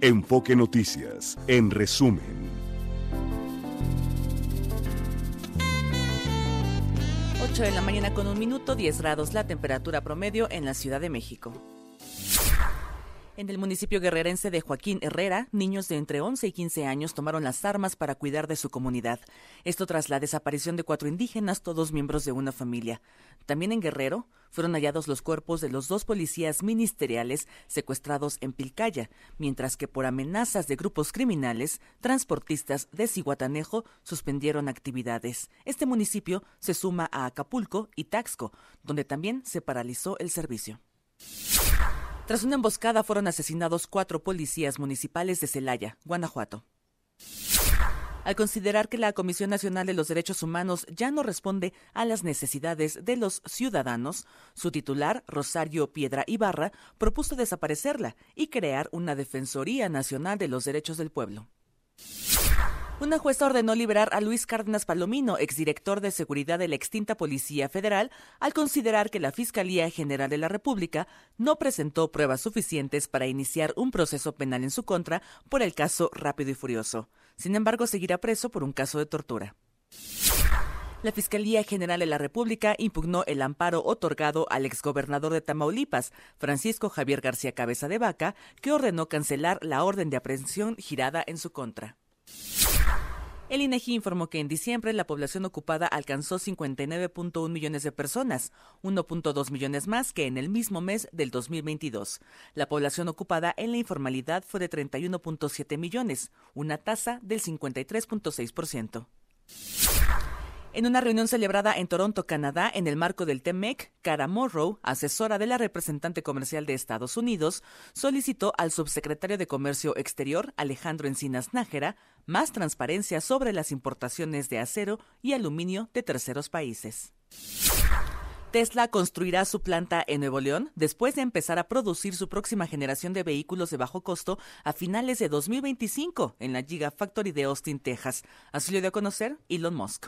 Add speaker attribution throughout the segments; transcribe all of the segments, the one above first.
Speaker 1: Enfoque Noticias, en resumen.
Speaker 2: 8 de la mañana con un minuto, 10 grados la temperatura promedio en la Ciudad de México. En el municipio guerrerense de Joaquín Herrera, niños de entre 11 y 15 años tomaron las armas para cuidar de su comunidad. Esto tras la desaparición de cuatro indígenas, todos miembros de una familia. También en Guerrero fueron hallados los cuerpos de los dos policías ministeriales secuestrados en Pilcaya, mientras que por amenazas de grupos criminales, transportistas de Ciguatanejo suspendieron actividades. Este municipio se suma a Acapulco y Taxco, donde también se paralizó el servicio. Tras una emboscada fueron asesinados cuatro policías municipales de Celaya, Guanajuato. Al considerar que la Comisión Nacional de los Derechos Humanos ya no responde a las necesidades de los ciudadanos, su titular, Rosario Piedra Ibarra, propuso desaparecerla y crear una Defensoría Nacional de los Derechos del Pueblo. Una jueza ordenó liberar a Luis Cárdenas Palomino, exdirector de seguridad de la extinta Policía Federal, al considerar que la Fiscalía General de la República no presentó pruebas suficientes para iniciar un proceso penal en su contra por el caso Rápido y Furioso. Sin embargo, seguirá preso por un caso de tortura. La Fiscalía General de la República impugnó el amparo otorgado al exgobernador de Tamaulipas, Francisco Javier García Cabeza de Vaca, que ordenó cancelar la orden de aprehensión girada en su contra. El INEGI informó que en diciembre la población ocupada alcanzó 59.1 millones de personas, 1.2 millones más que en el mismo mes del 2022. La población ocupada en la informalidad fue de 31.7 millones, una tasa del 53.6%. En una reunión celebrada en Toronto, Canadá, en el marco del TEMEC, Cara Morrow, asesora de la representante comercial de Estados Unidos, solicitó al subsecretario de Comercio Exterior, Alejandro Encinas Nájera, más transparencia sobre las importaciones de acero y aluminio de terceros países. Tesla construirá su planta en Nuevo León después de empezar a producir su próxima generación de vehículos de bajo costo a finales de 2025 en la Gigafactory de Austin, Texas. Así lo dio a conocer Elon Musk.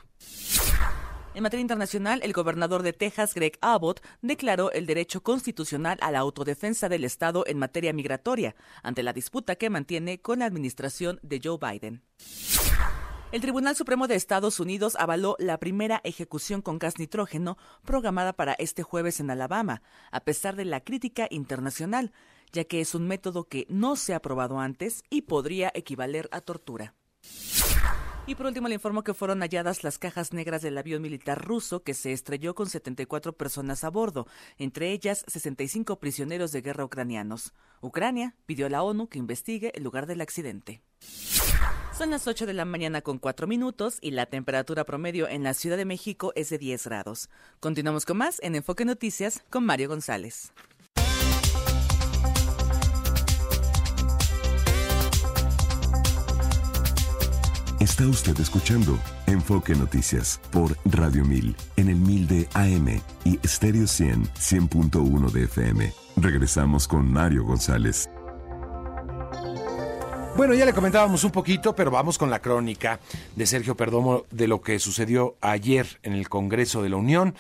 Speaker 2: En materia internacional, el gobernador de Texas, Greg Abbott, declaró el derecho constitucional a la autodefensa del Estado en materia migratoria, ante la disputa que mantiene con la administración de Joe Biden. El Tribunal Supremo de Estados Unidos avaló la primera ejecución con gas nitrógeno programada para este jueves en Alabama, a pesar de la crítica internacional, ya que es un método que no se ha probado antes y podría equivaler a tortura. Y por último le informo que fueron halladas las cajas negras del avión militar ruso que se estrelló con 74 personas a bordo, entre ellas 65 prisioneros de guerra ucranianos. Ucrania pidió a la ONU que investigue el lugar del accidente. Son las 8 de la mañana con 4 minutos y la temperatura promedio en la Ciudad de México es de 10 grados. Continuamos con más en Enfoque Noticias con Mario González.
Speaker 1: Está usted escuchando Enfoque Noticias por Radio 1000 en el 1000 de AM y Stereo 100 100.1 de FM. Regresamos con Mario González.
Speaker 3: Bueno, ya le comentábamos un poquito, pero vamos con la crónica de Sergio Perdomo de lo que sucedió ayer en el Congreso de la Unión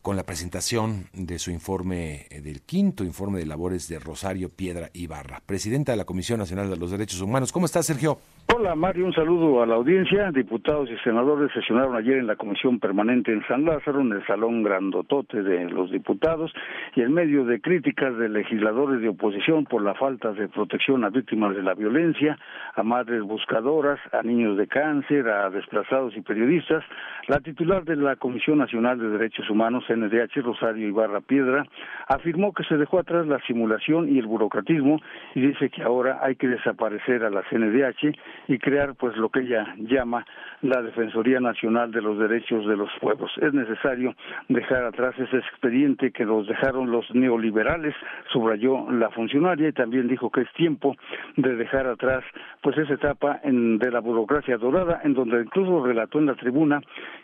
Speaker 3: con la presentación de su informe, eh, del quinto informe de labores de Rosario Piedra Ibarra, presidenta de la Comisión Nacional de los Derechos Humanos. ¿Cómo está, Sergio?
Speaker 4: Hola Mario, un saludo a la audiencia. Diputados y senadores sesionaron ayer en la Comisión Permanente en San Lázaro, en el Salón Grandotote de los diputados, y en medio de críticas de legisladores de oposición por la falta de protección a víctimas de la violencia, a madres buscadoras, a niños de cáncer, a desplazados y periodistas, la titular de la Comisión Nacional de Derechos Humanos, NDH, Rosario Ibarra Piedra, afirmó que se dejó atrás la simulación y el burocratismo y dice que ahora hay que desaparecer a la CNDH y crear pues lo que ella llama la Defensoría Nacional de los Derechos de los Pueblos. Es necesario dejar atrás ese expediente que nos dejaron los neoliberales, subrayó la funcionaria y también dijo que es tiempo de dejar atrás pues esa etapa en, de la burocracia dorada en donde incluso relató en la tribuna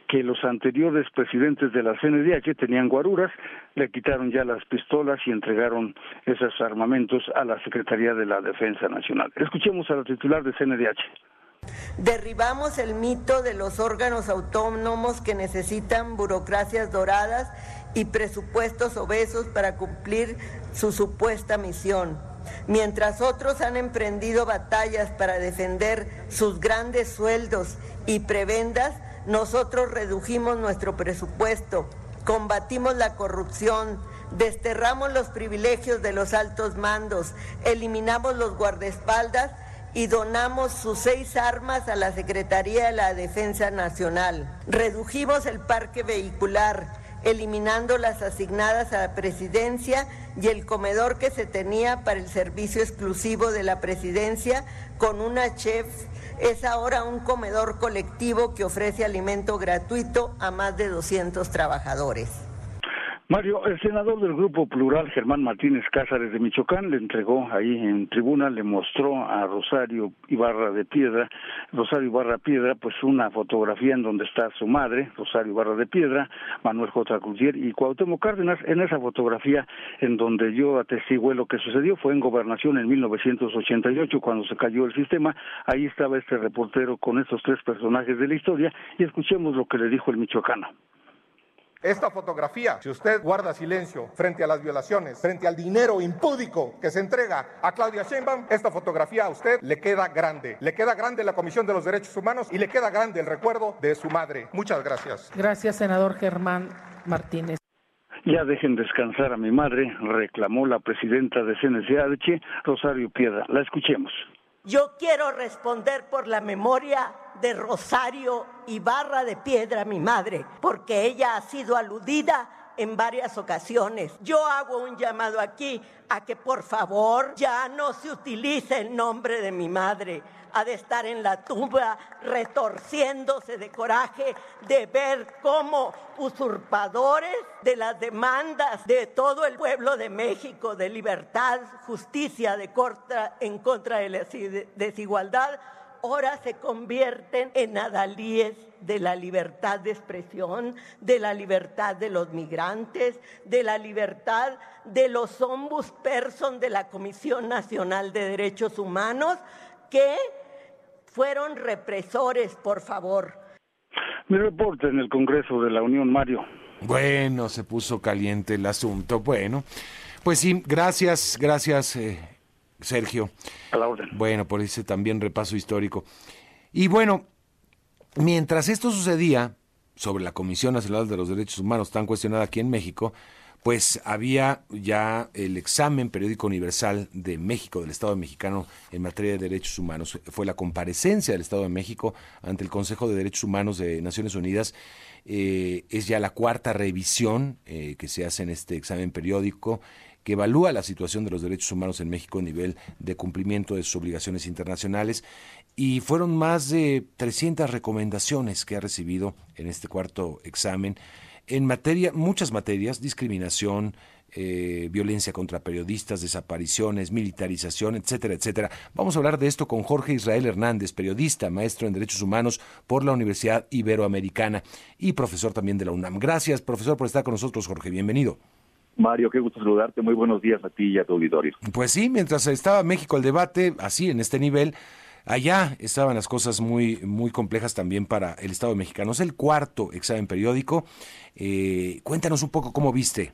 Speaker 4: que los anteriores presidentes de la CNDH tenían guaruras, le quitaron ya las pistolas y entregaron esos armamentos a la Secretaría de la Defensa Nacional. Escuchemos a la titular de CNDH.
Speaker 5: Derribamos el mito de los órganos autónomos que necesitan burocracias doradas y presupuestos obesos para cumplir su supuesta misión. Mientras otros han emprendido batallas para defender sus grandes sueldos y prebendas, nosotros redujimos nuestro presupuesto, combatimos la corrupción, desterramos los privilegios de los altos mandos, eliminamos los guardaespaldas y donamos sus seis armas a la Secretaría de la Defensa Nacional. Redujimos el parque vehicular, eliminando las asignadas a la presidencia y el comedor que se tenía para el servicio exclusivo de la presidencia con una chef es ahora un comedor colectivo que ofrece alimento gratuito a más de 200 trabajadores.
Speaker 4: Mario, el senador del Grupo Plural, Germán Martínez Cázares de Michoacán, le entregó ahí en tribuna, le mostró a Rosario Ibarra de Piedra, Rosario Ibarra Piedra, pues una fotografía en donde está su madre, Rosario Ibarra de Piedra, Manuel J. Cruzier y Cuauhtémoc Cárdenas. En esa fotografía en donde yo atestigué lo que sucedió fue en Gobernación en 1988, cuando se cayó el sistema. Ahí estaba este reportero con estos tres personajes de la historia y escuchemos lo que le dijo el michoacano.
Speaker 6: Esta fotografía, si usted guarda silencio frente a las violaciones, frente al dinero impúdico que se entrega a Claudia Sheinbaum, esta fotografía a usted le queda grande. Le queda grande la Comisión de los Derechos Humanos y le queda grande el recuerdo de su madre. Muchas gracias.
Speaker 7: Gracias, senador Germán Martínez.
Speaker 4: Ya dejen descansar a mi madre, reclamó la presidenta de CNCH, Rosario Piedra. La escuchemos.
Speaker 5: Yo quiero responder por la memoria de Rosario Ibarra de Piedra, mi madre, porque ella ha sido aludida en varias ocasiones. Yo hago un llamado aquí a que por favor ya no se utilice el nombre de mi madre. Ha de estar en la tumba retorciéndose de coraje de ver cómo usurpadores de las demandas de todo el pueblo de México de libertad, justicia de corta, en contra de la desigualdad ahora se convierten en adalíes de la libertad de expresión, de la libertad de los migrantes, de la libertad de los ombudsperson de la Comisión Nacional de Derechos Humanos, que fueron represores, por favor.
Speaker 4: Mi reporte en el Congreso de la Unión, Mario.
Speaker 3: Bueno, se puso caliente el asunto. Bueno, pues sí, gracias, gracias, eh, Sergio.
Speaker 4: A la orden.
Speaker 3: Bueno, por ese también repaso histórico. Y bueno, mientras esto sucedía sobre la Comisión Nacional de los Derechos Humanos tan cuestionada aquí en México, pues había ya el examen periódico universal de México, del Estado mexicano en materia de derechos humanos. Fue la comparecencia del Estado de México ante el Consejo de Derechos Humanos de Naciones Unidas. Eh, es ya la cuarta revisión eh, que se hace en este examen periódico que evalúa la situación de los derechos humanos en México a nivel de cumplimiento de sus obligaciones internacionales y fueron más de 300 recomendaciones que ha recibido en este cuarto examen en materia, muchas materias, discriminación, eh, violencia contra periodistas, desapariciones, militarización, etcétera, etcétera. Vamos a hablar de esto con Jorge Israel Hernández, periodista, maestro en Derechos Humanos por la Universidad Iberoamericana y profesor también de la UNAM. Gracias, profesor, por estar con nosotros, Jorge. Bienvenido.
Speaker 8: Mario, qué gusto saludarte. Muy buenos días a ti y a tu auditorio.
Speaker 3: Pues sí, mientras estaba México el debate, así en este nivel, allá estaban las cosas muy, muy complejas también para el Estado mexicano. Es el cuarto examen periódico. Eh, cuéntanos un poco cómo viste.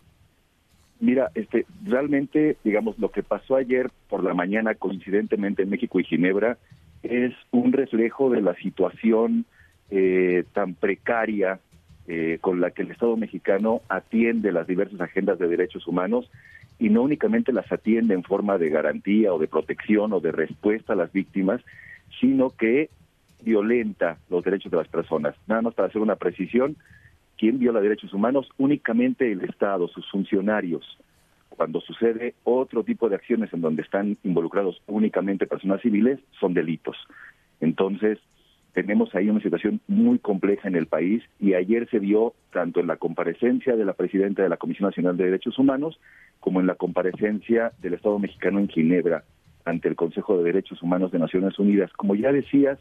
Speaker 8: Mira, este, realmente, digamos, lo que pasó ayer por la mañana, coincidentemente en México y Ginebra, es un reflejo de la situación eh, tan precaria eh, con la que el Estado mexicano atiende las diversas agendas de derechos humanos y no únicamente las atiende en forma de garantía o de protección o de respuesta a las víctimas, sino que violenta los derechos de las personas. Nada más para hacer una precisión, ¿quién viola derechos humanos? Únicamente el Estado, sus funcionarios. Cuando sucede otro tipo de acciones en donde están involucrados únicamente personas civiles, son delitos. Entonces, tenemos ahí una situación muy compleja en el país y ayer se vio tanto en la comparecencia de la presidenta de la Comisión Nacional de Derechos Humanos como en la comparecencia del Estado mexicano en Ginebra ante el Consejo de Derechos Humanos de Naciones Unidas. Como ya decías,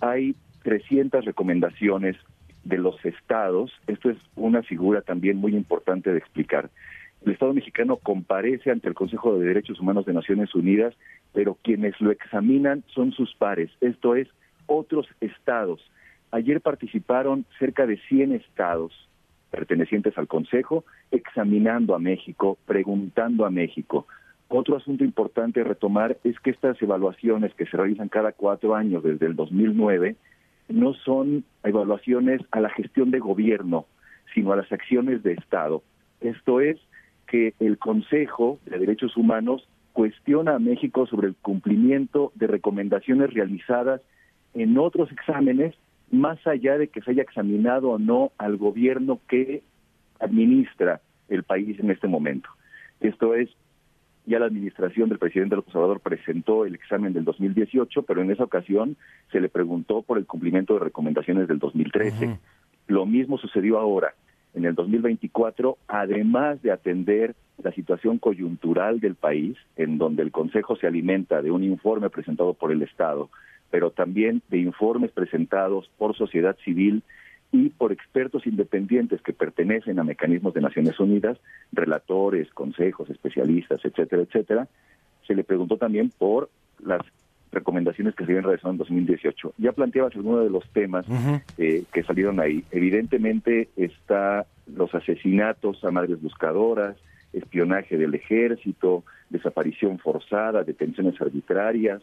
Speaker 8: hay 300 recomendaciones de los estados. Esto es una figura también muy importante de explicar. El Estado mexicano comparece ante el Consejo de Derechos Humanos de Naciones Unidas, pero quienes lo examinan son sus pares, esto es, otros estados. Ayer participaron cerca de 100 estados pertenecientes al Consejo, examinando a México, preguntando a México. Otro asunto importante a retomar es que estas evaluaciones que se realizan cada cuatro años desde el 2009 no son evaluaciones a la gestión de gobierno, sino a las acciones de Estado. Esto es que el Consejo de Derechos Humanos cuestiona a México sobre el cumplimiento de recomendaciones realizadas en otros exámenes, más allá de que se haya examinado o no al gobierno que administra el país en este momento. Esto es, ya la administración del presidente López Obrador presentó el examen del 2018, pero en esa ocasión se le preguntó por el cumplimiento de recomendaciones del 2013. Lo mismo sucedió ahora. En el 2024, además de atender la situación coyuntural del país, en donde el Consejo se alimenta de un informe presentado por el Estado, pero también de informes presentados por sociedad civil y por expertos independientes que pertenecen a mecanismos de Naciones Unidas, relatores, consejos, especialistas, etcétera, etcétera, se le preguntó también por las recomendaciones que se habían realizado en 2018. Ya planteabas algunos de los temas eh, que salieron ahí. Evidentemente está los asesinatos a madres buscadoras, espionaje del ejército, desaparición forzada, detenciones arbitrarias,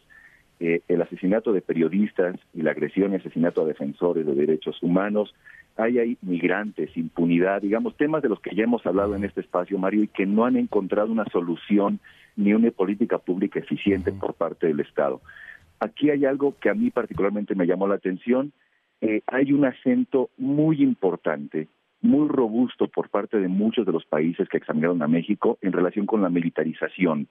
Speaker 8: eh, el asesinato de periodistas y la agresión y asesinato a defensores de derechos humanos. Hay ahí migrantes, impunidad, digamos, temas de los que ya hemos hablado en este espacio, Mario, y que no han encontrado una solución ni una política pública eficiente por parte del Estado. Aquí hay algo que a mí particularmente me llamó la atención. Eh, hay un acento muy importante, muy robusto por parte de muchos de los países que examinaron a México en relación con la militarización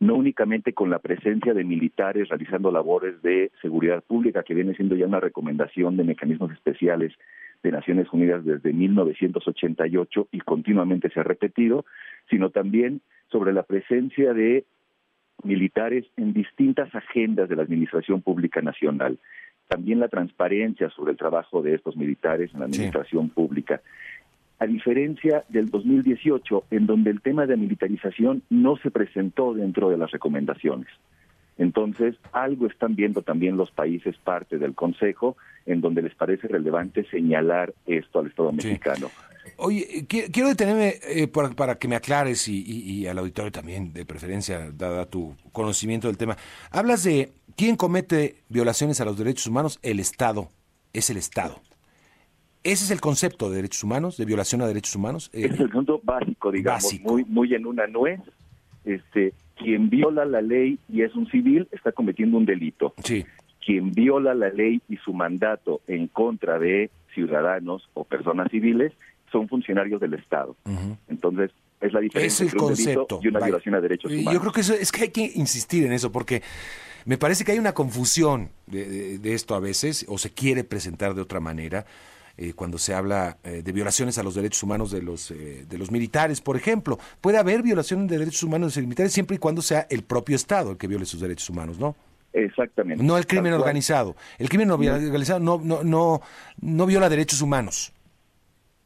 Speaker 8: no únicamente con la presencia de militares realizando labores de seguridad pública, que viene siendo ya una recomendación de mecanismos especiales de Naciones Unidas desde 1988 y continuamente se ha repetido, sino también sobre la presencia de militares en distintas agendas de la Administración Pública Nacional. También la transparencia sobre el trabajo de estos militares en la Administración Pública a diferencia del 2018, en donde el tema de militarización no se presentó dentro de las recomendaciones. Entonces, algo están viendo también los países parte del Consejo, en donde les parece relevante señalar esto al Estado mexicano.
Speaker 3: Oye, quiero detenerme eh, para, que me aclares y, y, al auditorio también, de preferencia, dada tu conocimiento del tema. Hablas de quién comete violaciones a los derechos humanos, el Estado, es el Estado. Ese es el concepto de derechos humanos, de violación a derechos humanos.
Speaker 8: Eh, es el concepto básico, digamos, muy muy en una nuez. Este, quien viola la ley y es un civil está cometiendo un delito.
Speaker 3: Sí.
Speaker 8: Quien viola la ley y su mandato en contra de ciudadanos o personas civiles son funcionarios del Estado. Entonces, es la diferencia entre un delito y una violación a derechos humanos.
Speaker 3: Yo creo que eso, es que hay que insistir en eso porque me parece que hay una confusión de esto a veces o se quiere presentar de otra manera. Eh, cuando se habla eh, de violaciones a los derechos humanos de los, eh, de los militares, por ejemplo. Puede haber violaciones de derechos humanos de los militares siempre y cuando sea el propio Estado el que viole sus derechos humanos, ¿no?
Speaker 8: Exactamente.
Speaker 3: No el crimen organizado. El crimen organizado no, no, no, no viola derechos humanos.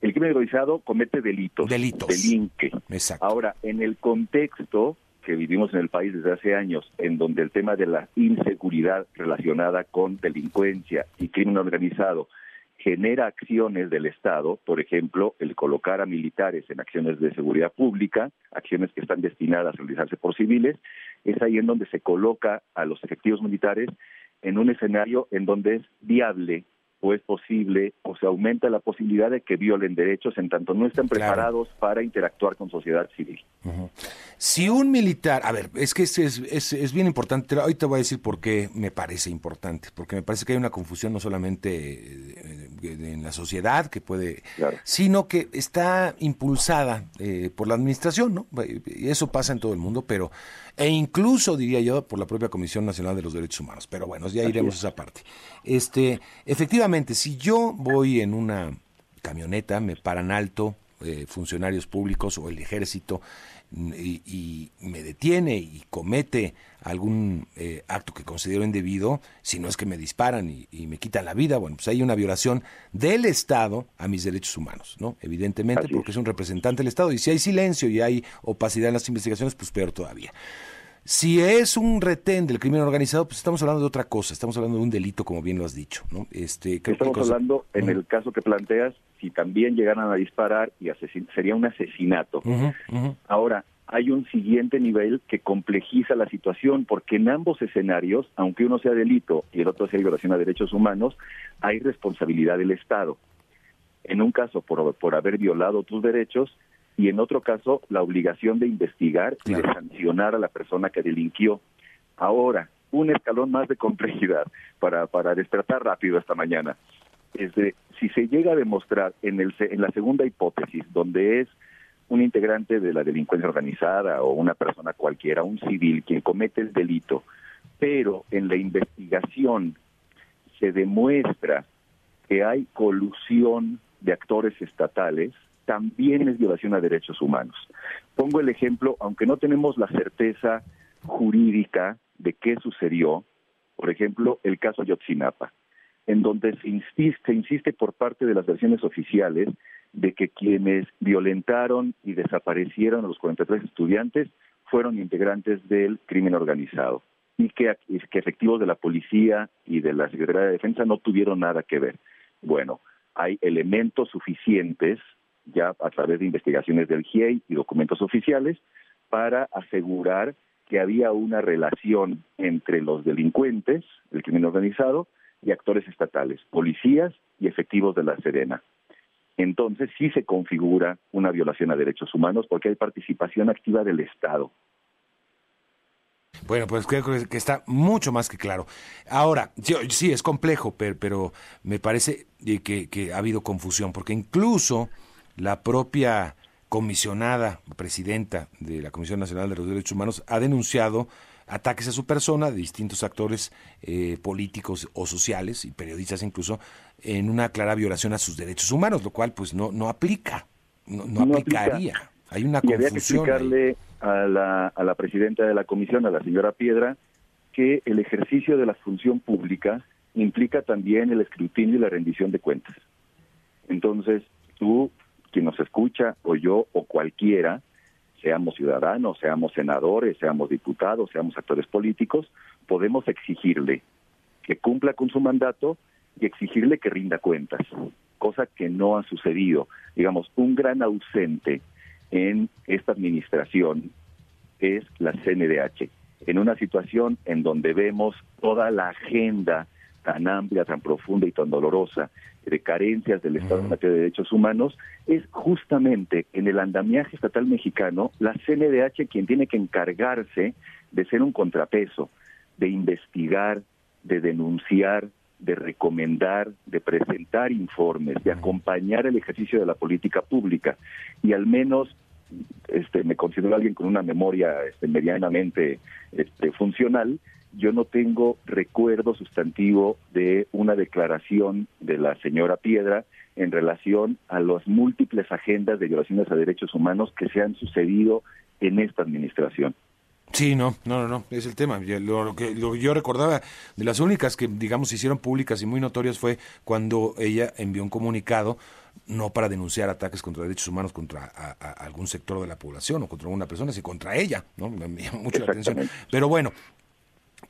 Speaker 8: El crimen organizado comete delitos.
Speaker 3: Delitos.
Speaker 8: Delinque.
Speaker 3: Exacto.
Speaker 8: Ahora, en el contexto que vivimos en el país desde hace años, en donde el tema de la inseguridad relacionada con delincuencia y crimen organizado genera acciones del Estado, por ejemplo, el colocar a militares en acciones de seguridad pública, acciones que están destinadas a realizarse por civiles, es ahí en donde se coloca a los efectivos militares en un escenario en donde es viable o es posible o se aumenta la posibilidad de que violen derechos en tanto no estén preparados para interactuar con sociedad civil.
Speaker 3: Si un militar, a ver, es que es, es, es, bien importante, hoy te voy a decir por qué me parece importante, porque me parece que hay una confusión no solamente eh, en la sociedad que puede, sino que está impulsada eh, por la administración, ¿no? Y eso pasa en todo el mundo, pero e incluso diría yo por la propia Comisión Nacional de los Derechos Humanos. Pero bueno, ya iremos a esa parte. Este, efectivamente, si yo voy en una camioneta, me paran alto eh, funcionarios públicos o el ejército y, me detiene y comete algún eh, acto que considero indebido, si no es que me disparan y, me quitan la vida, bueno, pues hay una violación del Estado a mis derechos humanos, ¿no? Evidentemente, porque es un representante del Estado y si hay silencio y hay opacidad en las investigaciones, pues peor todavía. Si es un retén del crimen organizado, pues estamos hablando de otra cosa, estamos hablando de un delito, como bien lo has dicho, ¿no?
Speaker 8: Este, estamos hablando, en el caso que planteas, si también llegaran a disparar y sería un asesinato. Ahora, hay un siguiente nivel que complejiza la situación, porque en ambos escenarios, aunque uno sea delito y el otro sea violación a derechos humanos, hay responsabilidad del Estado. En un caso por, por haber violado tus derechos y en otro caso la obligación de investigar y de sancionar a la persona que delinquió. Ahora, un escalón más de complejidad para, para despertar rápido esta mañana. Es de, si se llega a demostrar en, el, en la segunda hipótesis, donde es un integrante de la delincuencia organizada o una persona cualquiera, un civil, quien comete el delito, pero en la investigación se demuestra que hay colusión de actores estatales, también es violación a derechos humanos. Pongo el ejemplo, aunque no tenemos la certeza jurídica de qué sucedió, por ejemplo, el caso Yotzinapa, en donde se insiste, insiste por parte de las versiones oficiales de que quienes violentaron y desaparecieron a los 43 estudiantes fueron integrantes del crimen organizado y que, que efectivos de la policía y de la Secretaría de Defensa no tuvieron nada que ver. Bueno, hay elementos suficientes ya a través de investigaciones del GIEI y documentos oficiales para asegurar que había una relación entre los delincuentes, el crimen organizado, y actores estatales, policías y efectivos de la Serena. Entonces sí se configura una violación a derechos humanos porque hay participación activa del Estado.
Speaker 3: Bueno, pues creo que está mucho más que claro. Ahora, sí, es complejo, pero, me parece que, que, ha habido confusión, porque incluso la propia comisionada, presidenta de la Comisión Nacional de los Derechos Humanos, ha denunciado ataques a su persona de distintos actores eh, políticos o sociales y periodistas incluso en una clara violación a sus derechos humanos, lo cual pues no no aplica, no, aplicaría. Hay una
Speaker 8: y Había que explicarle a la, a la presidenta de la comisión, a la señora Piedra, que el ejercicio de la función pública implica también el escrutinio y la rendición de cuentas. Entonces, tú quien nos escucha, o yo, o cualquiera, seamos ciudadanos, seamos senadores, seamos diputados, seamos actores políticos, podemos exigirle que cumpla con su mandato y exigirle que rinda cuentas, cosa que no ha sucedido. Digamos, un gran ausente en esta administración es la CNDH, en una situación en donde vemos toda la agenda tan amplia, tan profunda y tan dolorosa de carencias del Estado en materia de derechos humanos, es justamente en el andamiaje estatal mexicano la CNDH quien tiene que encargarse de ser un contrapeso, de investigar, de denunciar, de recomendar, de presentar informes, de acompañar el ejercicio de la política pública. Y al menos este, me considero alguien con una memoria este, medianamente este, funcional, yo no tengo recuerdo sustantivo de una declaración de la señora Piedra en relación a las múltiples agendas de violaciones a derechos humanos que se han sucedido en esta administración.
Speaker 3: Sí, no, no, no, no, es el tema. Lo, que, yo recordaba de las únicas que, digamos, se hicieron públicas y muy notorias fue cuando ella envió un comunicado, no para denunciar ataques contra derechos humanos contra algún sector de la población o contra una persona, sino contra ella, ¿no? Me llama mucho la atención. Pero bueno,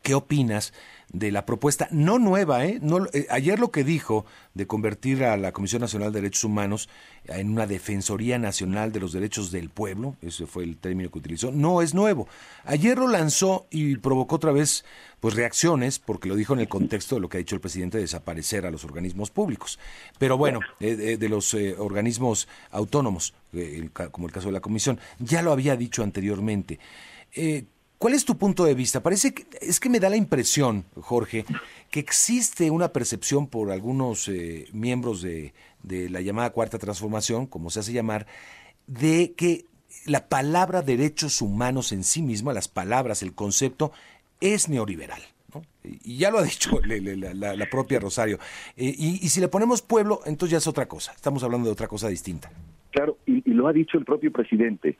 Speaker 3: ¿Qué opinas de la propuesta no nueva? ¿eh? Eh, ayer lo que dijo de convertir a la Comisión Nacional de Derechos Humanos en una Defensoría Nacional de los Derechos del Pueblo, ese fue el término que utilizó, no es nuevo. Ayer lo lanzó y provocó otra vez pues reacciones, porque lo dijo en el contexto de lo que ha dicho el presidente de desaparecer a los organismos públicos. Pero bueno, eh, de, los eh, organismos autónomos, como el caso de la Comisión, ya lo había dicho anteriormente. ¿Cuál es tu punto de vista? Parece que es que me da la impresión, Jorge, que existe una percepción por algunos eh, miembros de, la llamada cuarta transformación, como se hace llamar, de que la palabra derechos humanos en sí misma, las palabras, el concepto, es neoliberal. Y ya lo ha dicho la, propia Rosario. Eh, y, si le ponemos pueblo, entonces ya es otra cosa. Estamos hablando de otra cosa distinta.
Speaker 8: Claro, y lo ha dicho el propio presidente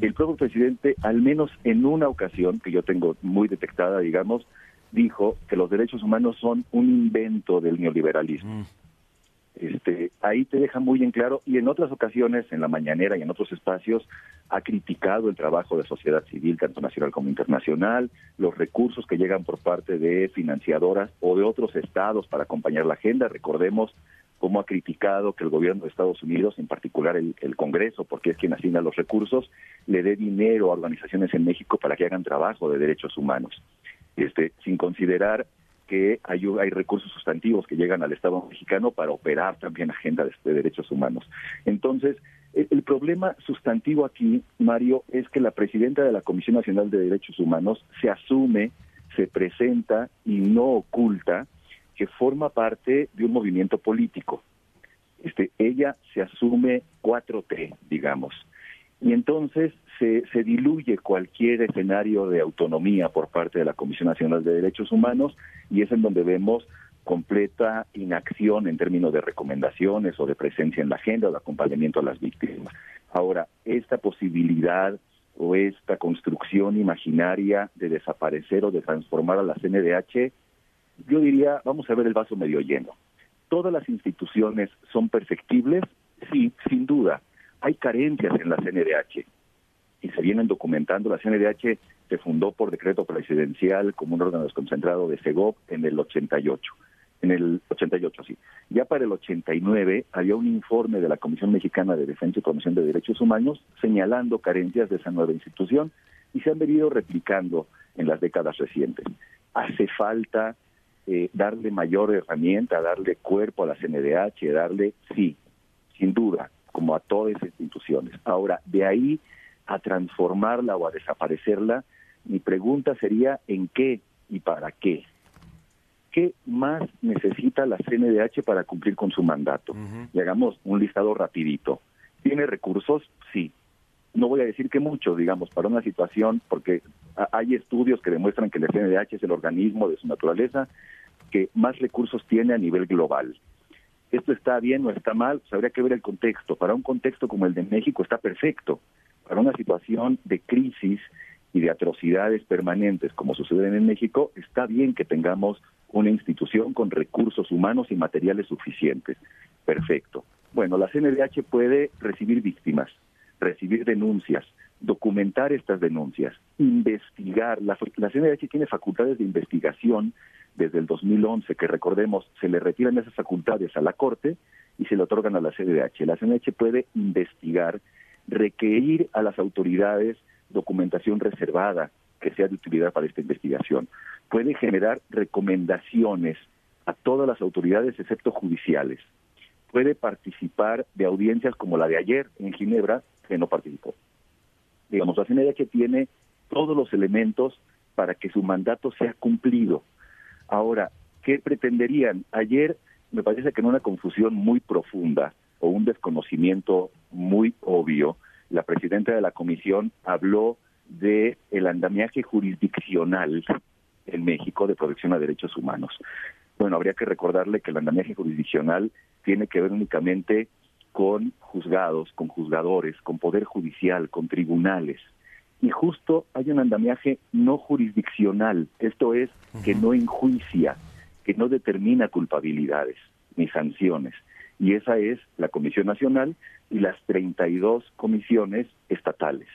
Speaker 8: el propio presidente, al menos en una ocasión, que yo tengo muy detectada, digamos, dijo que los derechos humanos son un invento del neoliberalismo. Mm. Este, ahí te deja muy en claro y en otras ocasiones, en la mañanera y en otros espacios, ha criticado el trabajo de sociedad civil, tanto nacional como internacional, los recursos que llegan por parte de financiadoras o de otros estados para acompañar la agenda. Recordemos cómo ha criticado que el gobierno de Estados Unidos, en particular el, Congreso, porque es quien asigna los recursos, le dé dinero a organizaciones en México para que hagan trabajo de derechos humanos, este, sin considerar que hay, recursos sustantivos que llegan al Estado mexicano para operar también agenda de, derechos humanos. Entonces, el, problema sustantivo aquí, Mario, es que la presidenta de la Comisión Nacional de Derechos Humanos se asume, se presenta y no oculta que forma parte de un movimiento político. Este, ella se asume 4T, digamos, y entonces se, se diluye cualquier escenario de autonomía por parte de la Comisión Nacional de Derechos Humanos y es en donde vemos completa inacción en términos de recomendaciones o de presencia en la agenda o de acompañamiento a las víctimas. Ahora, esta posibilidad o esta construcción imaginaria de desaparecer o de transformar a la CNDH yo diría, vamos a ver el vaso medio lleno. ¿Todas las instituciones son perfectibles? Sí, sin duda. Hay carencias en la CNDH y se vienen documentando. La CNDH se fundó por decreto presidencial como un órgano desconcentrado de SEGOP en el 88. En el 88, sí. Ya para el 89 había un informe de la Comisión Mexicana de Defensa y Promoción de Derechos Humanos señalando carencias de esa nueva institución y se han venido replicando en las décadas recientes. Hace falta eh, darle mayor herramienta, darle cuerpo a la CNDH, darle, sí, sin duda, como a todas las instituciones. Ahora, de ahí a transformarla o a desaparecerla, mi pregunta sería ¿en qué y para qué? ¿Qué más necesita la CNDH para cumplir con su mandato? Y hagamos un listado rapidito. ¿Tiene recursos? Sí. No voy a decir que mucho, digamos, para una situación, porque hay estudios que demuestran que la CNDH es el organismo de su naturaleza que más recursos tiene a nivel global. ¿Esto está bien o está mal? Pues habría que ver el contexto. Para un contexto como el de México está perfecto. Para una situación de crisis y de atrocidades permanentes como suceden en México, está bien que tengamos una institución con recursos humanos y materiales suficientes. Perfecto. Bueno, la CNDH puede recibir víctimas, recibir denuncias, documentar estas denuncias, investigar. La, la CNDH tiene facultades de investigación desde el 2011, que recordemos, se le retiran esas facultades a la Corte y se le otorgan a la CNDH. La CNDH puede investigar, requerir a las autoridades documentación reservada que sea de utilidad para esta investigación. Puede generar recomendaciones a todas las autoridades excepto judiciales. Puede participar de audiencias como la de ayer en Ginebra, que no participó. Digamos, la CNDH tiene todos los elementos para que su mandato sea cumplido. Ahora, ¿qué pretenderían? Ayer me parece que en una confusión muy profunda o un desconocimiento muy obvio, la presidenta de la comisión habló de el andamiaje jurisdiccional en México de protección a derechos humanos. Bueno, habría que recordarle que el andamiaje jurisdiccional tiene que ver únicamente con juzgados, con juzgadores, con poder judicial, con tribunales y justo hay un andamiaje no jurisdiccional, esto es, que no enjuicia, que no determina culpabilidades ni sanciones. Y esa es la Comisión Nacional y las 32 comisiones estatales,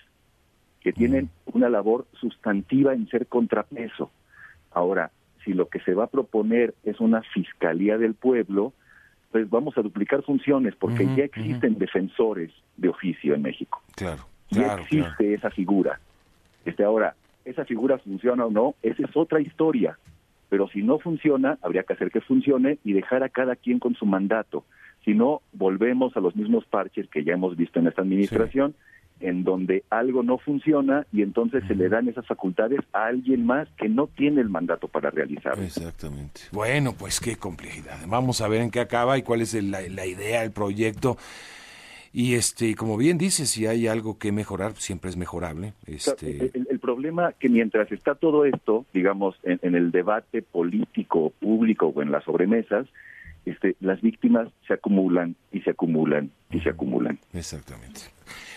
Speaker 8: que tienen una labor sustantiva en ser contrapeso. Ahora, si lo que se va a proponer es una Fiscalía del Pueblo, pues vamos a duplicar funciones, porque ya existen defensores de oficio en México.
Speaker 3: Claro
Speaker 8: ya existe esa figura. Este ahora, esa figura funciona o no, esa es otra historia. Pero si no funciona, habría que hacer que funcione y dejar a cada quien con su mandato. Si no, volvemos a los mismos parches que ya hemos visto en esta administración, en donde algo no funciona y entonces se le dan esas facultades a alguien más que no tiene el mandato para realizarlo.
Speaker 3: Exactamente. Bueno, pues qué complejidad. Vamos a ver en qué acaba y cuál es la, la idea, el proyecto. Y este, como bien dice, si hay algo que mejorar, siempre es mejorable. Este...
Speaker 8: El, problema que mientras está todo esto, digamos, en, el debate político, público o en las sobremesas, este, las víctimas se acumulan y se acumulan y se acumulan.
Speaker 3: Exactamente.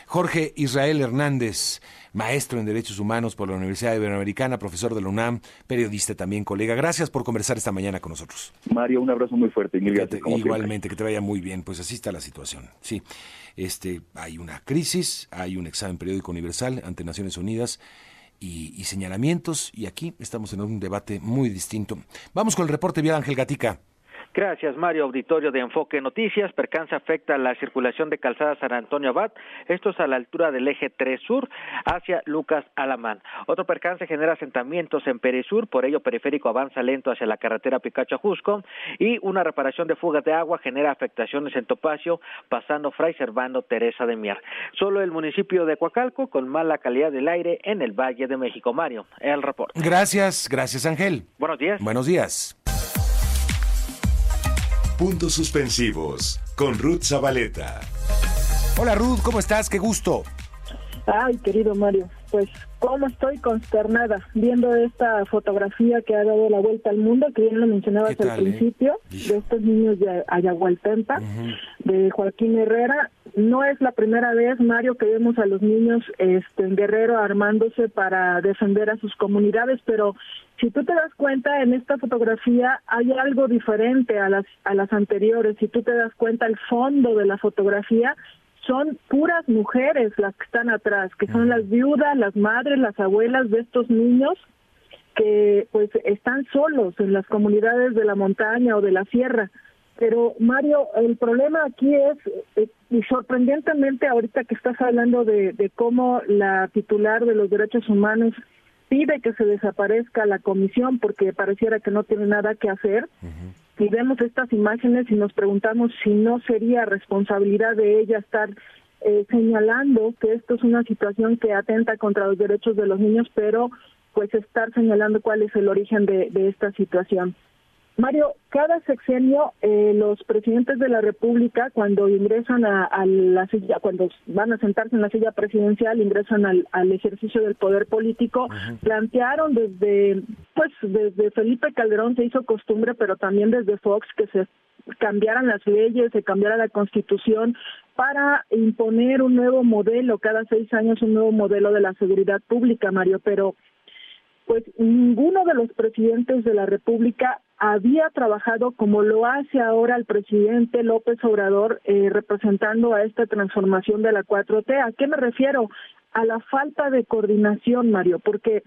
Speaker 3: Jorge Israel Hernández, maestro en Derechos Humanos por la Universidad Iberoamericana, profesor de la UNAM, periodista también, colega. Gracias por conversar esta mañana con nosotros.
Speaker 8: Mario, un abrazo muy fuerte. Mil gracias,
Speaker 3: igualmente, que te vaya muy bien. Pues así está la situación. Sí, este, hay una crisis, hay un examen periódico universal ante Naciones Unidas. Y, señalamientos, y aquí estamos en un debate muy distinto. Vamos con el reporte vial Ángel Gatica.
Speaker 9: Gracias, Mario. Auditorio de Enfoque Noticias. Percance afecta la circulación de calzada San Antonio Abad. Esto es a la altura del eje 3 Sur hacia Lucas Alamán. Otro percance genera asentamientos en Perisur, por ello periférico avanza lento hacia la carretera Picacho-Jusco. Y una reparación de fugas de agua genera afectaciones en Topacio, pasando Fray Servando Teresa de Mier. Solo el municipio de Coacalco con mala calidad del aire en el Valle de México. Mario, el reporte.
Speaker 3: Gracias, gracias Ángel.
Speaker 9: Buenos días.
Speaker 3: Buenos días.
Speaker 1: Puntos suspensivos con Ruth Zabaleta.
Speaker 3: Hola Ruth, ¿cómo estás? Qué gusto.
Speaker 10: Ay, querido Mario, pues cómo estoy consternada viendo esta fotografía que ha dado la vuelta al mundo, que bien lo mencionabas al eh? principio, de estos niños de Ayahualtempa, de Joaquín Herrera. No es la primera vez, Mario, que vemos a los niños este, en Guerrero armándose para defender a sus comunidades, pero si tú te das cuenta, en esta fotografía hay algo diferente a las, a las anteriores. Si tú te das cuenta, el fondo de la fotografía son puras mujeres las que están atrás, que son las viudas, las madres, las abuelas de estos niños que pues están solos en las comunidades de la montaña o de la sierra. Pero Mario, el problema aquí es, eh, y sorprendentemente ahorita que estás hablando de, de cómo la titular de los derechos humanos pide que se desaparezca la comisión porque pareciera que no tiene nada que hacer. Y vemos estas imágenes y nos preguntamos si no sería responsabilidad de ella estar eh, señalando que esto es una situación que atenta contra los derechos de los niños, pero pues estar señalando cuál es el origen de esta situación. Mario, cada sexenio eh, los presidentes de la República cuando ingresan a, la silla, cuando van a sentarse en la silla presidencial, ingresan al, ejercicio del poder político, plantearon desde, pues desde Felipe Calderón se hizo costumbre, pero también desde Fox que se cambiaran las leyes, se cambiara la constitución para imponer un nuevo modelo, cada seis años un nuevo modelo de la seguridad pública, Mario, pero pues ninguno de los presidentes de la República había trabajado como lo hace ahora el presidente López Obrador eh, representando a esta transformación de la 4T. ¿A qué me refiero? A la falta de coordinación, Mario, porque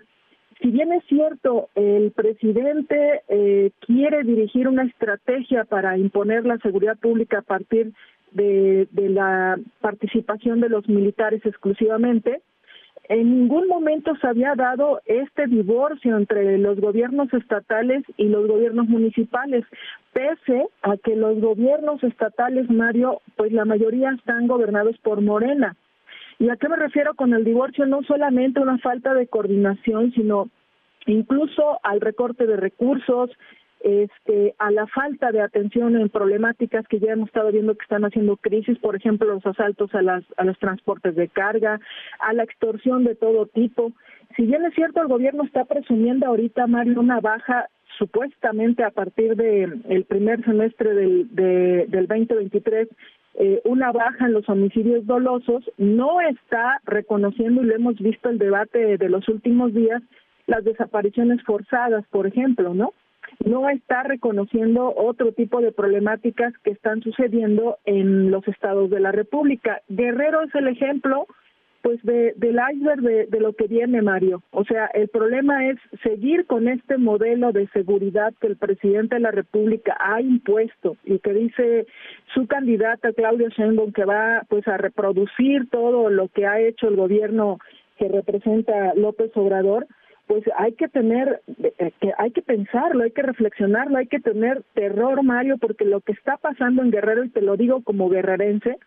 Speaker 10: si bien es cierto, el presidente eh, quiere dirigir una estrategia para imponer la seguridad pública a partir de la participación de los militares exclusivamente, en ningún momento se había dado este divorcio entre los gobiernos estatales y los gobiernos municipales, pese a que los gobiernos estatales, Mario, pues la mayoría están gobernados por Morena. ¿Y a qué me refiero con el divorcio? No solamente una falta de coordinación, sino incluso al recorte de recursos, este, a la falta de atención en problemáticas que ya hemos estado viendo que están haciendo crisis, por ejemplo, los asaltos a, las, a los transportes de carga, a la extorsión de todo tipo. Si bien es cierto, el gobierno está presumiendo ahorita, Mario, una baja supuestamente a partir del el primer semestre del, de, del 2023 eh, una baja en los homicidios dolosos, no está reconociendo, y lo hemos visto el debate de los últimos días, las desapariciones forzadas, por ejemplo, ¿no? No está reconociendo otro tipo de problemáticas que están sucediendo en los estados de la República. Guerrero es el ejemplo pues de, del iceberg de, lo que viene Mario. O sea, el problema es seguir con este modelo de seguridad que el presidente de la República ha impuesto y que dice su candidata Claudia Sheinbaum que va pues a reproducir todo lo que ha hecho el gobierno que representa López Obrador pues hay que tener, eh, que hay que pensarlo, hay que reflexionarlo, hay que tener terror, Mario, porque lo que está pasando en Guerrero, y te lo digo como guerrerense,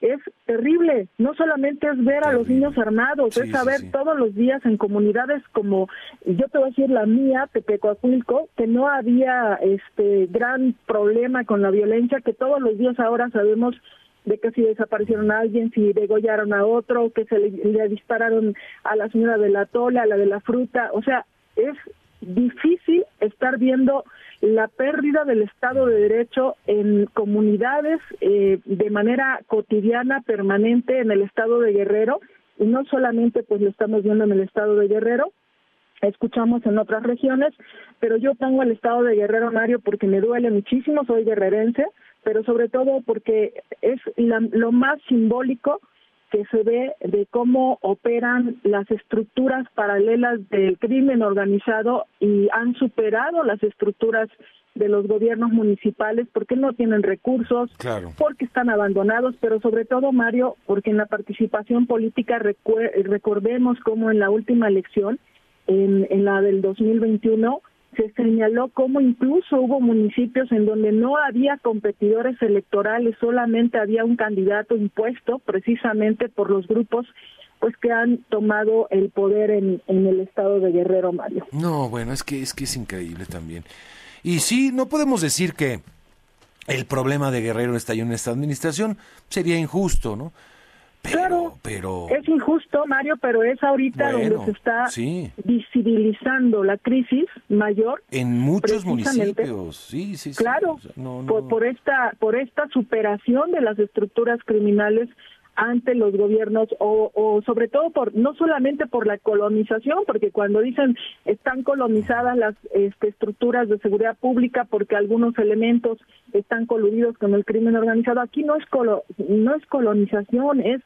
Speaker 10: es terrible. No solamente es ver a los niños armados, es saber todos los días en comunidades como, yo te voy a decir la mía, Tepecoacuilco, que no había este gran problema con la violencia, que todos los días ahora sabemos de que si desaparecieron a alguien, si degollaron a otro, que se le, dispararon a la señora de la tola, a la de la fruta, o sea, es difícil estar viendo la pérdida del Estado de Derecho en comunidades eh, de manera cotidiana, permanente en el Estado de Guerrero, y no solamente pues lo estamos viendo en el Estado de Guerrero, escuchamos en otras regiones, pero yo tengo el Estado de Guerrero, Mario, porque me duele muchísimo, soy guerrerense, pero sobre todo porque es lo más simbólico que se ve de cómo operan las estructuras paralelas del crimen organizado y han superado las estructuras de los gobiernos municipales porque no tienen recursos, porque están abandonados, pero sobre todo, Mario, porque en la participación política recordemos cómo en la última elección, en, en la del 2021, se señaló cómo incluso hubo municipios en donde no había competidores electorales, solamente había un candidato impuesto precisamente por los grupos pues que han tomado el poder en, en el estado de Guerrero, Mario.
Speaker 3: No, bueno, es que es que es increíble también. Y sí, no podemos decir que el problema de Guerrero está en esta administración, sería injusto, ¿no?
Speaker 10: Claro, pero es injusto, Mario, pero es ahorita donde se está visibilizando la crisis mayor
Speaker 3: en muchos municipios. Sí, sí,
Speaker 10: Claro, Por, por esta por esta superación de las estructuras criminales ante los gobiernos o, o, sobre todo por no solamente por la colonización porque cuando dicen están colonizadas las este, estructuras de seguridad pública porque algunos elementos están coludidos con el crimen organizado aquí no es no es colonización es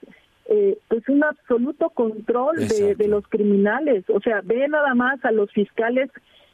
Speaker 10: eh, pues un absoluto control de, de, los criminales. O sea ve nada más a los fiscales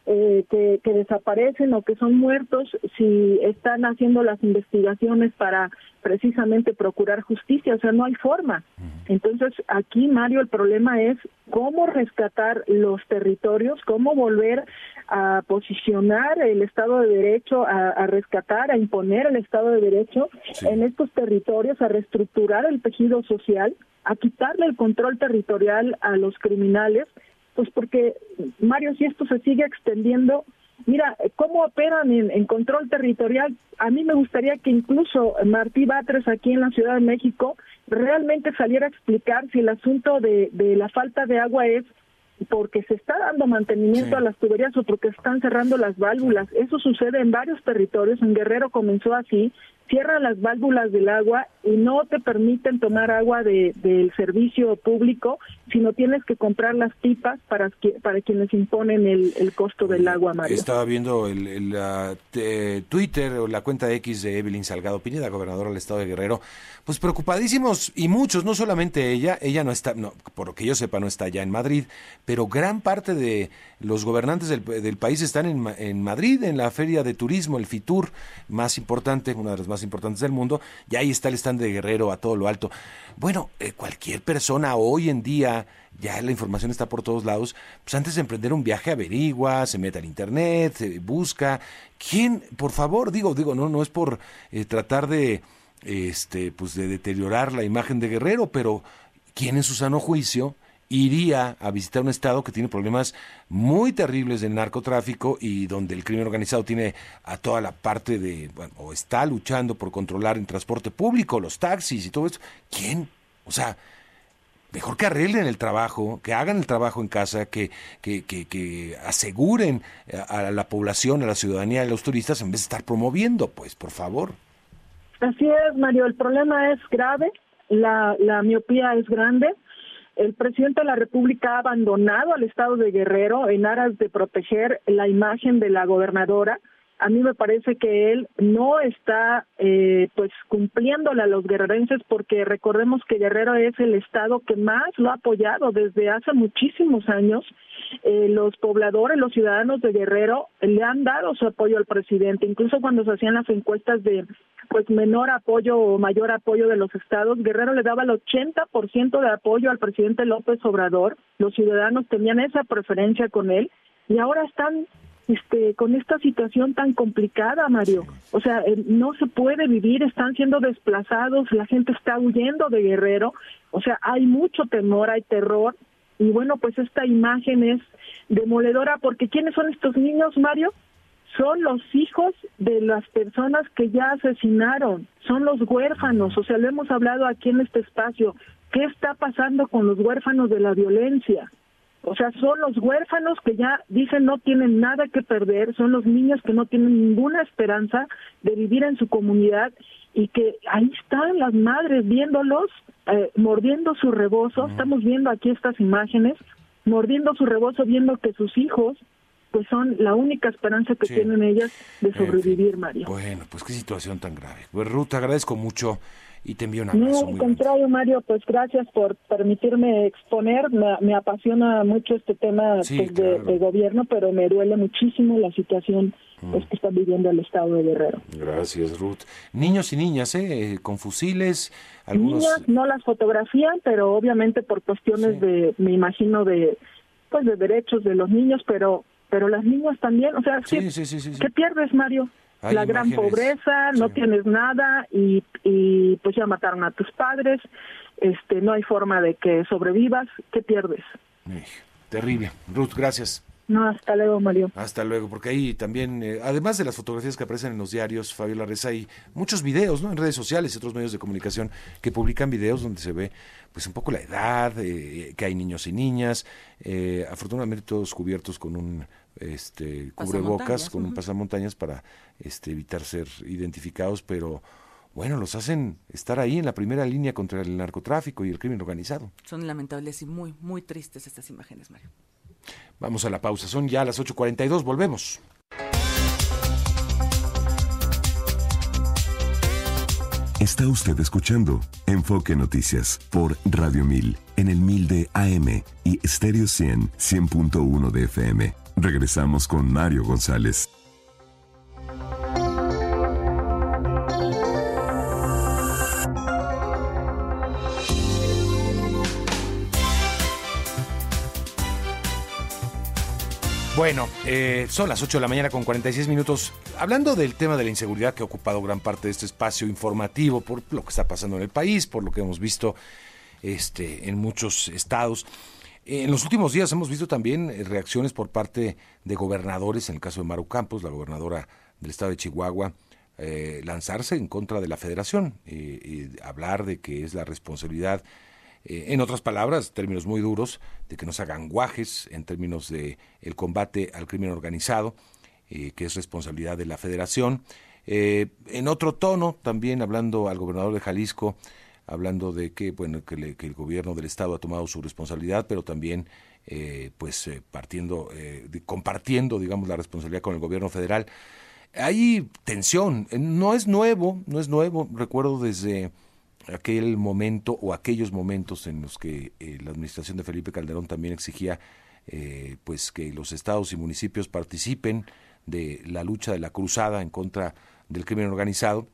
Speaker 10: eh, que, que, desaparecen o que son muertos si están haciendo las investigaciones para precisamente procurar justicia, o sea, no hay forma. Entonces, aquí, Mario, el problema es cómo rescatar los territorios, cómo volver a posicionar el Estado de Derecho, a, rescatar, a imponer el Estado de Derecho en estos territorios, a reestructurar el tejido social, a quitarle el control territorial a los criminales pues porque, Mario, si esto se sigue extendiendo, mira, ¿cómo operan en, control territorial? A mí me gustaría que incluso Martí Batres aquí en la Ciudad de México realmente saliera a explicar si el asunto de, de la falta de agua es porque se está dando mantenimiento a las tuberías o porque están cerrando las válvulas. Eso sucede en varios territorios. En Guerrero comenzó así. Cierran las válvulas del agua y no te permiten tomar agua de, del servicio público, sino tienes que comprar las pipas para, para quienes imponen el, el costo del agua, Mario.
Speaker 3: Estaba viendo el, Twitter o la cuenta X de Evelyn Salgado Pineda, gobernadora del estado de Guerrero, pues preocupadísimos y muchos, no solamente ella, ella no está, no, por lo que yo sepa, no está ya en Madrid, pero gran parte de los gobernantes del, del país están en, en Madrid, en la feria de turismo, el FITUR, más importante, una de las más importantes del mundo, y ahí está el stand de Guerrero a todo lo alto. Bueno, eh, cualquier persona hoy en día, ya la información está por todos lados, pues antes de emprender un viaje averigua, se mete al internet, se busca. ¿Quién, por favor, digo, digo, no, no es por eh, tratar de, este, pues de deteriorar la imagen de Guerrero, pero ¿quién en su sano juicio iría a visitar un estado que tiene problemas muy terribles del narcotráfico y donde el crimen organizado tiene a toda la parte de, bueno, o está luchando por controlar el transporte público, los taxis y todo eso. ¿Quién? O sea, mejor que arreglen el trabajo, que hagan el trabajo en casa, que, que, que, que aseguren a la población, a la ciudadanía, a los turistas, en vez de estar promoviendo, pues, por favor.
Speaker 10: Así es, Mario, el problema es grave, la, la miopía es grande el presidente de la República ha abandonado al estado de Guerrero en aras de proteger la imagen de la gobernadora. A mí me parece que él no está eh, pues cumpliéndole a los guerrerenses porque recordemos que Guerrero es el estado que más lo ha apoyado desde hace muchísimos años. Eh, los pobladores, los ciudadanos de Guerrero le han dado su apoyo al presidente, incluso cuando se hacían las encuestas de pues menor apoyo o mayor apoyo de los estados. Guerrero le daba el 80% de apoyo al presidente López Obrador. Los ciudadanos tenían esa preferencia con él y ahora están este con esta situación tan complicada, Mario. O sea, eh, no se puede vivir, están siendo desplazados, la gente está huyendo de Guerrero. O sea, hay mucho temor, hay terror y bueno, pues esta imagen es demoledora porque ¿quiénes son estos niños, Mario? son los hijos de las personas que ya asesinaron, son los huérfanos, o sea, lo hemos hablado aquí en este espacio, ¿qué está pasando con los huérfanos de la violencia? O sea, son los huérfanos que ya dicen no tienen nada que perder, son los niños que no tienen ninguna esperanza de vivir en su comunidad y que ahí están las madres viéndolos, eh, mordiendo su rebozo, estamos viendo aquí estas imágenes, mordiendo su rebozo, viendo que sus hijos pues son la única esperanza que tienen ellas de sobrevivir, Mario.
Speaker 3: Bueno, pues qué situación tan grave. Pues Ruth, agradezco mucho y te envío un abrazo.
Speaker 10: No, al contrario, Mario, pues gracias por permitirme exponer. Me, apasiona mucho este tema pues, de, gobierno, pero me duele muchísimo la situación mm. pues, que está viviendo el Estado de Guerrero.
Speaker 3: Gracias, Ruth. Niños y niñas, ¿eh? Con fusiles. Algunos...
Speaker 10: Niñas no las fotografían, pero obviamente por cuestiones de, me imagino, de pues de derechos de los niños, pero pero las niñas también, o sea, ¿qué, ¿qué pierdes, Mario? La gran pobreza, no tienes nada y, y pues ya mataron a tus padres, este no hay forma de que sobrevivas, ¿qué pierdes?
Speaker 3: terrible. Ruth, gracias.
Speaker 10: No, hasta luego, Mario.
Speaker 3: Hasta luego, porque ahí también, eh, además de las fotografías que aparecen en los diarios, Fabiola Reza, hay muchos videos, ¿no? En redes sociales y otros medios de comunicación que publican videos donde se ve, pues, un poco la edad, eh, que hay niños y niñas, eh, afortunadamente todos cubiertos con un este cubrebocas, con un pasamontañas para este, evitar ser identificados, pero bueno, los hacen estar ahí en la primera línea contra el narcotráfico y el crimen organizado.
Speaker 2: Son lamentables y muy, muy tristes estas imágenes, Mario.
Speaker 3: Vamos a la pausa, son ya las 8.42, volvemos.
Speaker 1: Está usted escuchando Enfoque Noticias por Radio 1000 en el 1000 de AM y Stereo 100 100.1 de FM. Regresamos con Mario González.
Speaker 3: Bueno, eh, son las 8 de la mañana con 46 minutos. Hablando del tema de la inseguridad que ha ocupado gran parte de este espacio informativo por lo que está pasando en el país, por lo que hemos visto este, en muchos estados. En los últimos días hemos visto también eh, reacciones por parte de gobernadores, en el caso de Maru Campos, la gobernadora del estado de Chihuahua, eh, lanzarse en contra de la federación y hablar de que es la responsabilidad eh, en otras palabras, términos muy duros, de que no se hagan guajes en términos de el combate al crimen organizado, que es responsabilidad de la Federación. En otro tono, también hablando al gobernador de Jalisco, hablando de que bueno que, el gobierno del estado ha tomado su responsabilidad, pero también pues partiendo, compartiendo, digamos, la responsabilidad con el gobierno federal. Hay tensión, no es nuevo, no es nuevo. Recuerdo desde aquel momento o aquellos momentos en los que eh, la administración de Felipe Calderón también exigía eh, pues que los estados y municipios participen de la lucha de la cruzada en contra del crimen organizado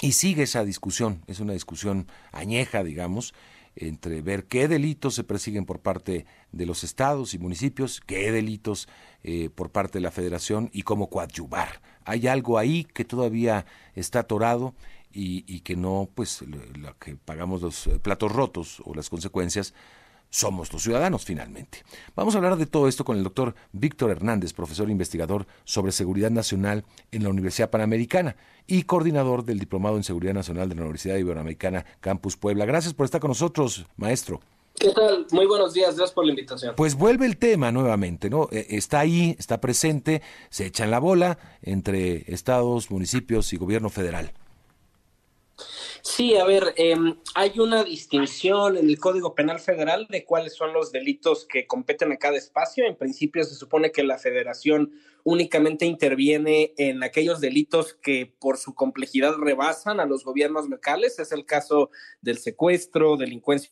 Speaker 3: y sigue esa discusión, es una discusión añeja, digamos, entre ver qué delitos se persiguen por parte de los estados y municipios, qué delitos eh, por parte de la federación y cómo coadyuvar. Hay algo ahí que todavía está atorado y, que no, pues, que pagamos los eh, platos rotos o las consecuencias somos los ciudadanos finalmente. Vamos a hablar de todo esto con el doctor Víctor Hernández, profesor investigador sobre seguridad nacional en la Universidad Panamericana y coordinador del Diplomado en Seguridad Nacional de la Universidad Iberoamericana Campus Puebla. Gracias por estar con nosotros, maestro.
Speaker 11: ¿Qué tal? Muy buenos días, gracias por la invitación.
Speaker 3: Pues vuelve el tema nuevamente, ¿no? Eh, está ahí, está presente, se echa en la bola entre estados, municipios y gobierno federal.
Speaker 11: Sí, a ver, em, hay una distinción en el Código Penal Federal de cuáles son los delitos que competen a cada espacio. En principio se supone que la federación únicamente interviene en aquellos delitos que por su complejidad rebasan a los gobiernos locales. Es el caso del secuestro, delincuencia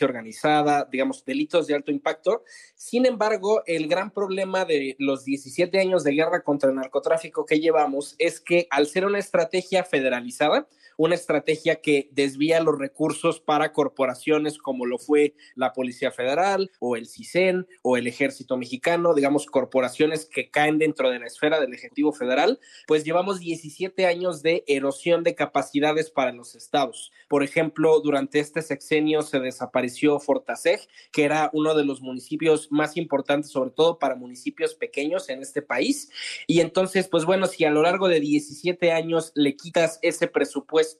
Speaker 11: organizada, digamos, delitos de alto impacto. Sin embargo, el gran problema de los 17 años de guerra contra el narcotráfico que llevamos es que al ser una estrategia federalizada, una estrategia que desvía los recursos para corporaciones como lo fue la Policía Federal o el CISEN o el Ejército Mexicano, digamos, corporaciones que caen dentro de la esfera del Ejecutivo Federal, pues llevamos 17 años de erosión de capacidades para los estados. Por ejemplo, durante este sexenio se desapareció Fortaseg, que era uno de los municipios más importantes, sobre todo para municipios pequeños en este país. Y entonces, pues bueno, si a lo largo de 17 años le quitas ese presupuesto,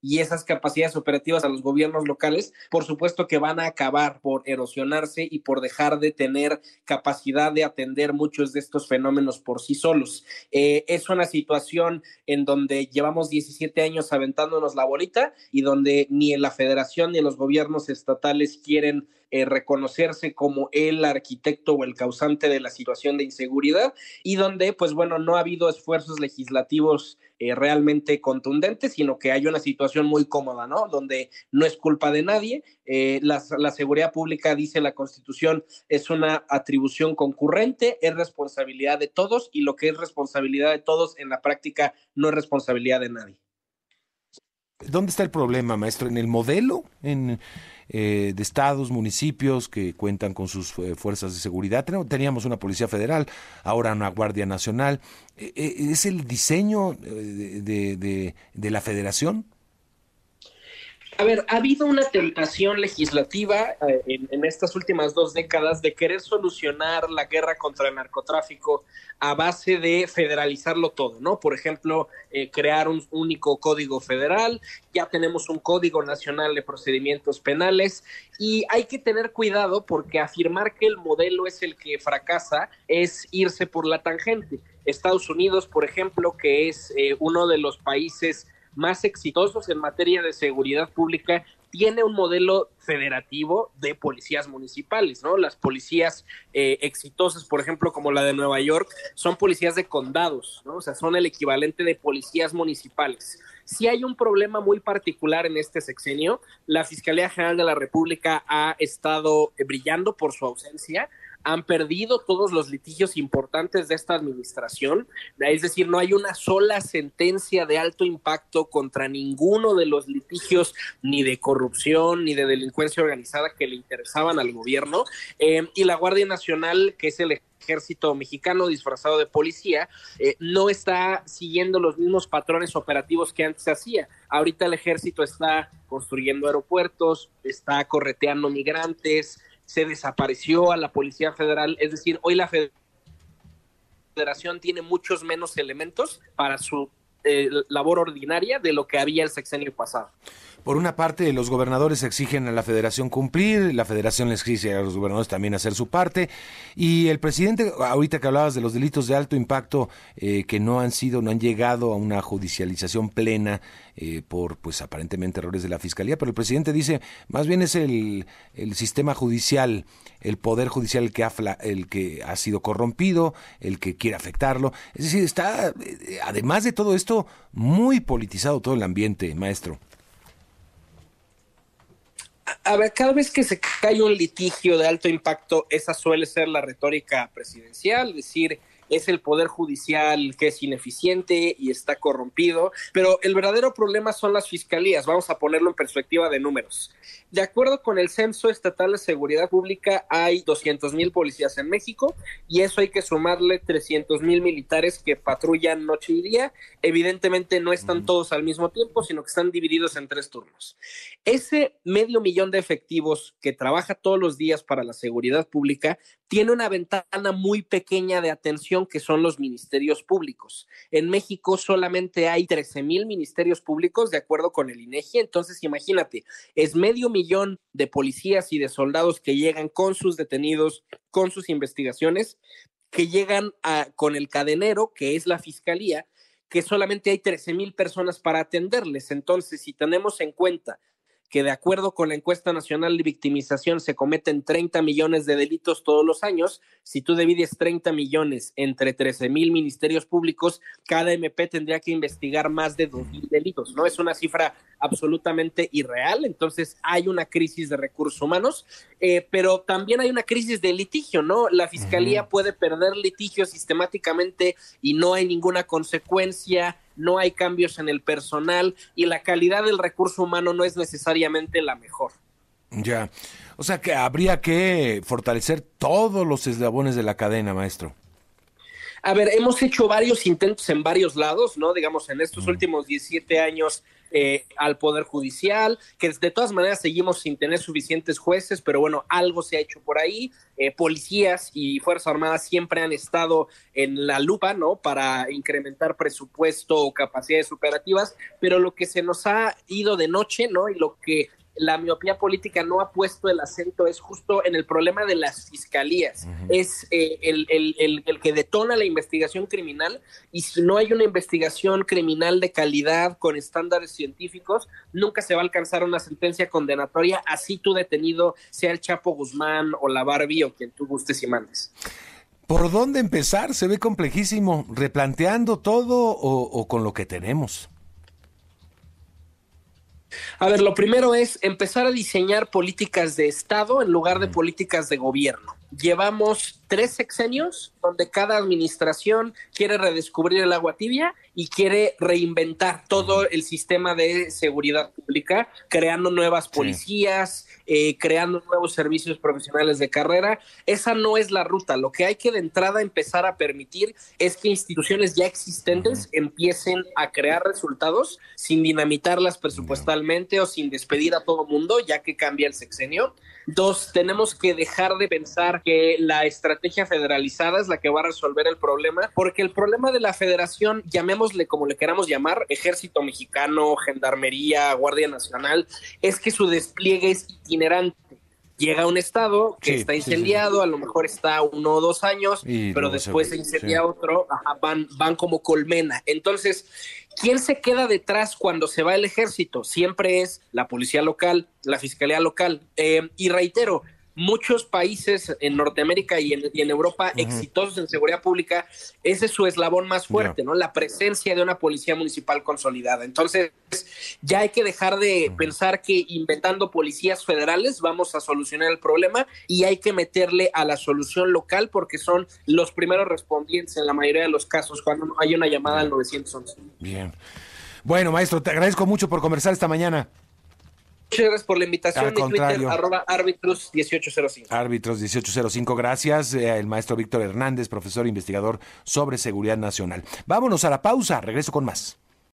Speaker 11: y esas capacidades operativas a los gobiernos locales, por supuesto que van a acabar por erosionarse y por dejar de tener capacidad de atender muchos de estos fenómenos por sí solos. Eh, es una situación en donde llevamos 17 años aventándonos la bolita y donde ni en la federación ni en los gobiernos estatales estatales quieren eh, reconocerse como el arquitecto o el causante de la situación de inseguridad y donde, pues bueno, no ha habido esfuerzos legislativos eh, realmente contundentes, sino que hay una situación muy cómoda, ¿no? Donde no es culpa de nadie. Eh, la, la, seguridad pública, dice la Constitución, es una atribución concurrente, es responsabilidad de todos y lo que es responsabilidad de todos en la práctica no es responsabilidad de nadie.
Speaker 3: ¿Dónde está el problema, maestro? ¿En el modelo? ¿En, eh, de estados, municipios que cuentan con sus eh, fuerzas de seguridad. Teníamos una Policía Federal, ahora una Guardia Nacional. Eh, ¿Es el diseño de, de la federación?
Speaker 11: A ver, ha habido una tentación legislativa eh, en, estas últimas dos décadas de querer solucionar la guerra contra el narcotráfico a base de federalizarlo todo, ¿no? Por ejemplo, eh, crear un único código federal, ya tenemos un código nacional de procedimientos penales y hay que tener cuidado porque afirmar que el modelo es el que fracasa es irse por la tangente. Estados Unidos, por ejemplo, que es eh, uno de los países más exitosos en materia de seguridad pública tiene un modelo federativo de policías municipales, ¿no? Las policías eh, exitosas, por ejemplo, como la de Nueva York, son policías de condados, ¿no? O sea, son el equivalente de policías municipales. Si hay un problema muy particular en este sexenio, la Fiscalía General de la República ha estado brillando por su ausencia, han perdido todos los litigios importantes de esta administración, es decir, no hay una sola sentencia de alto impacto contra ninguno de los litigios ni de corrupción ni de delincuencia organizada que le interesaban al gobierno, eh, y la Guardia Nacional, que es el ejército mexicano disfrazado de policía, eh, no está siguiendo los mismos patrones operativos que antes hacía. Ahorita el ejército está construyendo aeropuertos, está correteando migrantes, se desapareció a la Policía Federal, es decir, hoy la Federación tiene muchos menos elementos para su eh, labor ordinaria de lo que había el sexenio pasado.
Speaker 3: Por una parte, los gobernadores exigen a la federación cumplir, la federación les exige a los gobernadores también hacer su parte, y el presidente, ahorita que hablabas de los delitos de alto impacto eh, que no han sido, no han llegado a una judicialización plena eh, por, pues aparentemente errores de la fiscalía, pero el presidente dice, más bien es el, el sistema judicial, el poder judicial el que, ha, el que ha sido corrompido, el que quiere afectarlo, es decir, está, eh, además de todo esto, muy politizado todo el ambiente, maestro
Speaker 11: a ver, cada vez que se cae un litigio de alto impacto, esa suele ser la retórica presidencial, decir, es el poder judicial que es ineficiente y está corrompido, pero el verdadero problema son las fiscalías, vamos a ponerlo en perspectiva de números. De acuerdo con el Censo Estatal de Seguridad Pública, hay 200 mil policías en México y eso hay que sumarle 300 mil militares que patrullan noche y día. Evidentemente no están todos al mismo tiempo, sino que están divididos en tres turnos. Ese medio millón de efectivos que trabaja todos los días para la seguridad pública tiene una ventana muy pequeña de atención que son los ministerios públicos. En México solamente hay 13 mil ministerios públicos de acuerdo con el INEGI, entonces imagínate, es medio millón de policías y de soldados que llegan con sus detenidos, con sus investigaciones, que llegan con el cadenero, que es la fiscalía, que solamente hay 13 mil personas para atenderles. Entonces, si tenemos en cuenta que de acuerdo con la encuesta nacional de victimización se cometen 30 millones de delitos todos los años. Si tú divides 30 millones entre 13 mil ministerios públicos, cada MP tendría que investigar más de 2 mil delitos, ¿no? Es una cifra absolutamente irreal. Entonces hay una crisis de recursos humanos, eh, pero también hay una crisis de litigio, ¿no? La fiscalía puede perder litigio sistemáticamente y no hay ninguna consecuencia no hay cambios en el personal y la calidad del recurso humano no es necesariamente la mejor.
Speaker 3: Ya, o sea que habría que fortalecer todos los eslabones de la cadena, maestro.
Speaker 11: A ver, hemos hecho varios intentos en varios lados, ¿no? Digamos, en estos últimos 17 años eh, al Poder Judicial, que de todas maneras seguimos sin tener suficientes jueces, pero bueno, algo se ha hecho por ahí. Eh, policías y Fuerzas Armadas siempre han estado en la lupa, ¿no? Para incrementar presupuesto o capacidades operativas, pero lo que se nos ha ido de noche, ¿no? Y lo que la miopía política no ha puesto el acento es justo en el problema de las fiscalías. Es eh, el, el, el, que detona la investigación criminal y si no hay una investigación criminal de calidad con estándares científicos, nunca se va a alcanzar una sentencia condenatoria, así tu detenido sea el Chapo Guzmán o la Barbie o quien tú gustes y mandes.
Speaker 3: ¿Por dónde empezar? Se ve complejísimo. ¿Replanteando todo o, con lo que tenemos?
Speaker 11: A ver, lo primero es empezar a diseñar políticas de Estado en lugar de políticas de gobierno. Llevamos tres sexenios donde cada administración quiere redescubrir el agua tibia y quiere reinventar todo el sistema de seguridad pública, creando nuevas policías, eh, creando nuevos servicios profesionales de carrera. Esa no es la ruta. Lo que hay que de entrada empezar a permitir es que instituciones ya existentes empiecen a crear resultados sin dinamitarlas presupuestalmente o sin despedir a todo mundo, ya que cambia el sexenio. Dos, tenemos que dejar de pensar que la estrategia federalizada es la que va a resolver el problema, porque el problema de la federación, llamémosle como le queramos llamar, ejército mexicano, gendarmería, guardia nacional, es que su despliegue es itinerante llega a un estado que está incendiado, a lo mejor está uno o dos años, pero después se, incendia otro, van, van como colmena. Entonces, ¿quién se queda detrás cuando se va el ejército? Siempre es la policía local, la fiscalía local. Eh, y reitero, muchos países en Norteamérica y en, Europa exitosos en seguridad pública, ese es su eslabón más fuerte, ¿no? La presencia de una policía municipal consolidada. Entonces, ya hay que dejar de pensar que inventando policías federales vamos a solucionar el problema y hay que meterle a la solución local porque son los primeros respondientes en la mayoría de los casos cuando hay una llamada al 911.
Speaker 3: Bien. Bueno, maestro, te agradezco mucho por conversar esta mañana.
Speaker 11: Muchas gracias por la invitación. Mi Twitter, arroba árbitros 1805.
Speaker 3: Árbitros 1805, gracias. Eh, el maestro Víctor Hernández, profesor e investigador sobre seguridad nacional. Vámonos a la pausa, regreso con más.